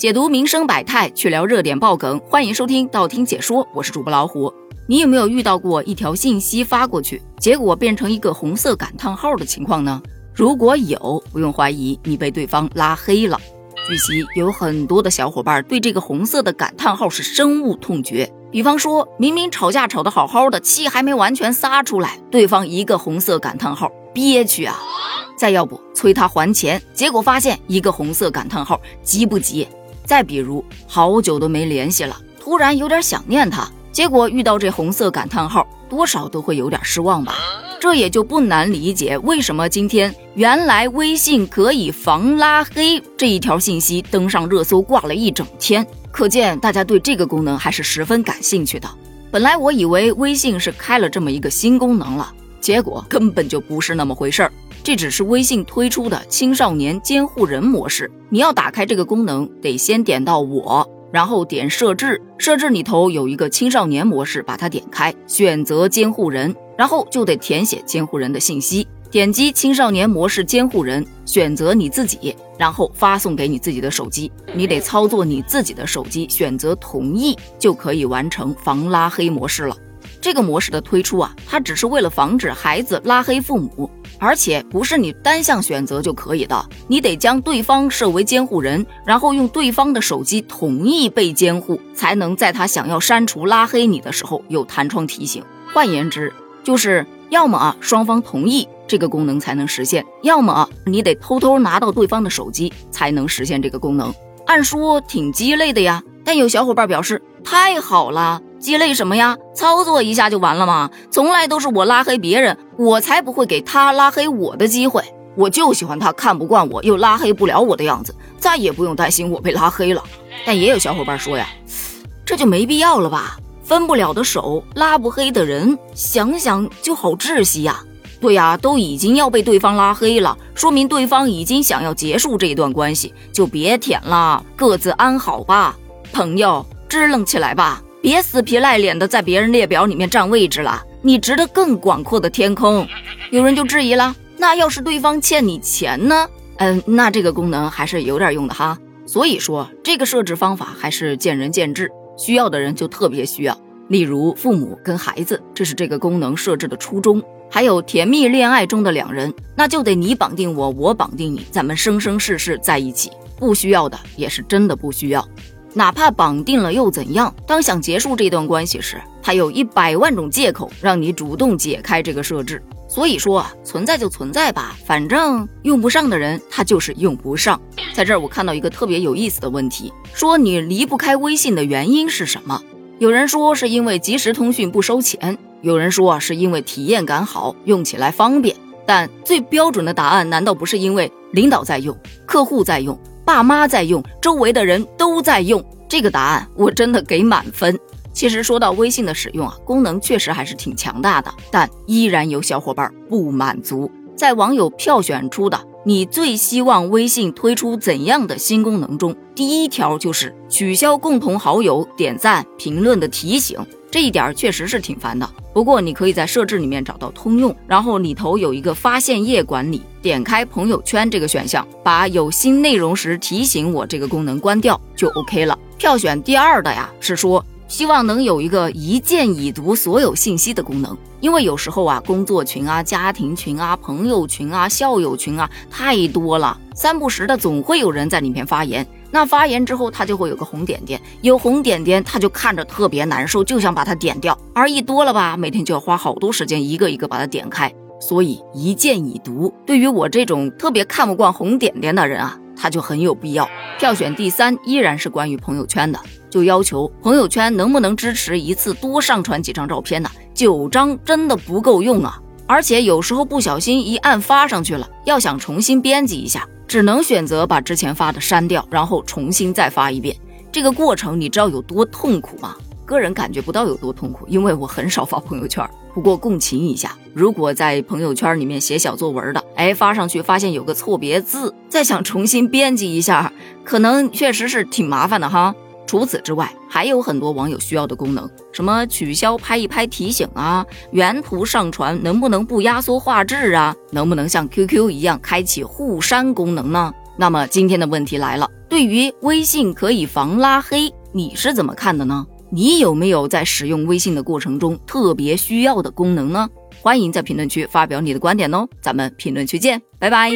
解读民生百态，去聊热点爆梗，欢迎收听道听解说，我是主播老虎。你有没有遇到过一条信息发过去，结果变成一个红色感叹号的情况呢？如果有，不用怀疑，你被对方拉黑了。据悉，有很多的小伙伴对这个红色的感叹号是深恶痛绝。比方说，明明吵架吵得好好的，气还没完全撒出来，对方一个红色感叹号，憋屈啊！再要不催他还钱，结果发现一个红色感叹号，急不急？再比如，好久都没联系了，突然有点想念他，结果遇到这红色感叹号，多少都会有点失望吧。这也就不难理解，为什么今天原来微信可以防拉黑这一条信息登上热搜挂了一整天，可见大家对这个功能还是十分感兴趣的。本来我以为微信是开了这么一个新功能了，结果根本就不是那么回事儿。这只是微信推出的青少年监护人模式。你要打开这个功能，得先点到我，然后点设置，设置里头有一个青少年模式，把它点开，选择监护人，然后就得填写监护人的信息，点击青少年模式监护人，选择你自己，然后发送给你自己的手机。你得操作你自己的手机，选择同意，就可以完成防拉黑模式了。这个模式的推出啊，它只是为了防止孩子拉黑父母。而且不是你单项选择就可以的，你得将对方设为监护人，然后用对方的手机同意被监护，才能在他想要删除拉黑你的时候有弹窗提醒。换言之，就是要么啊双方同意这个功能才能实现，要么啊你得偷偷拿到对方的手机才能实现这个功能。按说挺鸡肋的呀，但有小伙伴表示太好了。鸡肋什么呀？操作一下就完了吗？从来都是我拉黑别人，我才不会给他拉黑我的机会。我就喜欢他看不惯我又拉黑不了我的样子，再也不用担心我被拉黑了。但也有小伙伴说呀，这就没必要了吧？分不了的手，拉不黑的人，想想就好窒息呀。对呀，都已经要被对方拉黑了，说明对方已经想要结束这一段关系，就别舔了，各自安好吧，朋友，支棱起来吧。别死皮赖脸的在别人列表里面占位置了，你值得更广阔的天空。有人就质疑了，那要是对方欠你钱呢？嗯，那这个功能还是有点用的哈。所以说，这个设置方法还是见仁见智，需要的人就特别需要。例如父母跟孩子，这是这个功能设置的初衷。还有甜蜜恋爱中的两人，那就得你绑定我，我绑定你，咱们生生世世在一起。不需要的也是真的不需要。哪怕绑定了又怎样？当想结束这段关系时，他有一百万种借口让你主动解开这个设置。所以说啊，存在就存在吧，反正用不上的人他就是用不上。在这儿我看到一个特别有意思的问题，说你离不开微信的原因是什么？有人说是因为即时通讯不收钱，有人说是因为体验感好，用起来方便。但最标准的答案难道不是因为领导在用，客户在用？爸妈在用，周围的人都在用，这个答案我真的给满分。其实说到微信的使用啊，功能确实还是挺强大的，但依然有小伙伴不满足。在网友票选出的你最希望微信推出怎样的新功能中，第一条就是取消共同好友点赞、评论的提醒。这一点确实是挺烦的，不过你可以在设置里面找到通用，然后里头有一个发现页管理，点开朋友圈这个选项，把有新内容时提醒我这个功能关掉就 OK 了。票选第二的呀，是说希望能有一个一键已读所有信息的功能，因为有时候啊，工作群啊、家庭群啊、朋友群啊、校友群啊太多了，三不时的总会有人在里面发言。那发言之后，它就会有个红点点，有红点点，他就看着特别难受，就想把它点掉。而一多了吧，每天就要花好多时间，一个一个把它点开。所以一键已读，对于我这种特别看不惯红点点的人啊，它就很有必要。票选第三依然是关于朋友圈的，就要求朋友圈能不能支持一次多上传几张照片呢？九张真的不够用啊！而且有时候不小心一按发上去了，要想重新编辑一下。只能选择把之前发的删掉，然后重新再发一遍。这个过程你知道有多痛苦吗？个人感觉不到有多痛苦，因为我很少发朋友圈。不过共情一下，如果在朋友圈里面写小作文的，哎，发上去发现有个错别字，再想重新编辑一下，可能确实是挺麻烦的哈。除此之外，还有很多网友需要的功能，什么取消拍一拍提醒啊，原图上传能不能不压缩画质啊，能不能像 QQ 一样开启互删功能呢？那么今天的问题来了，对于微信可以防拉黑，你是怎么看的呢？你有没有在使用微信的过程中特别需要的功能呢？欢迎在评论区发表你的观点哦，咱们评论区见，拜拜。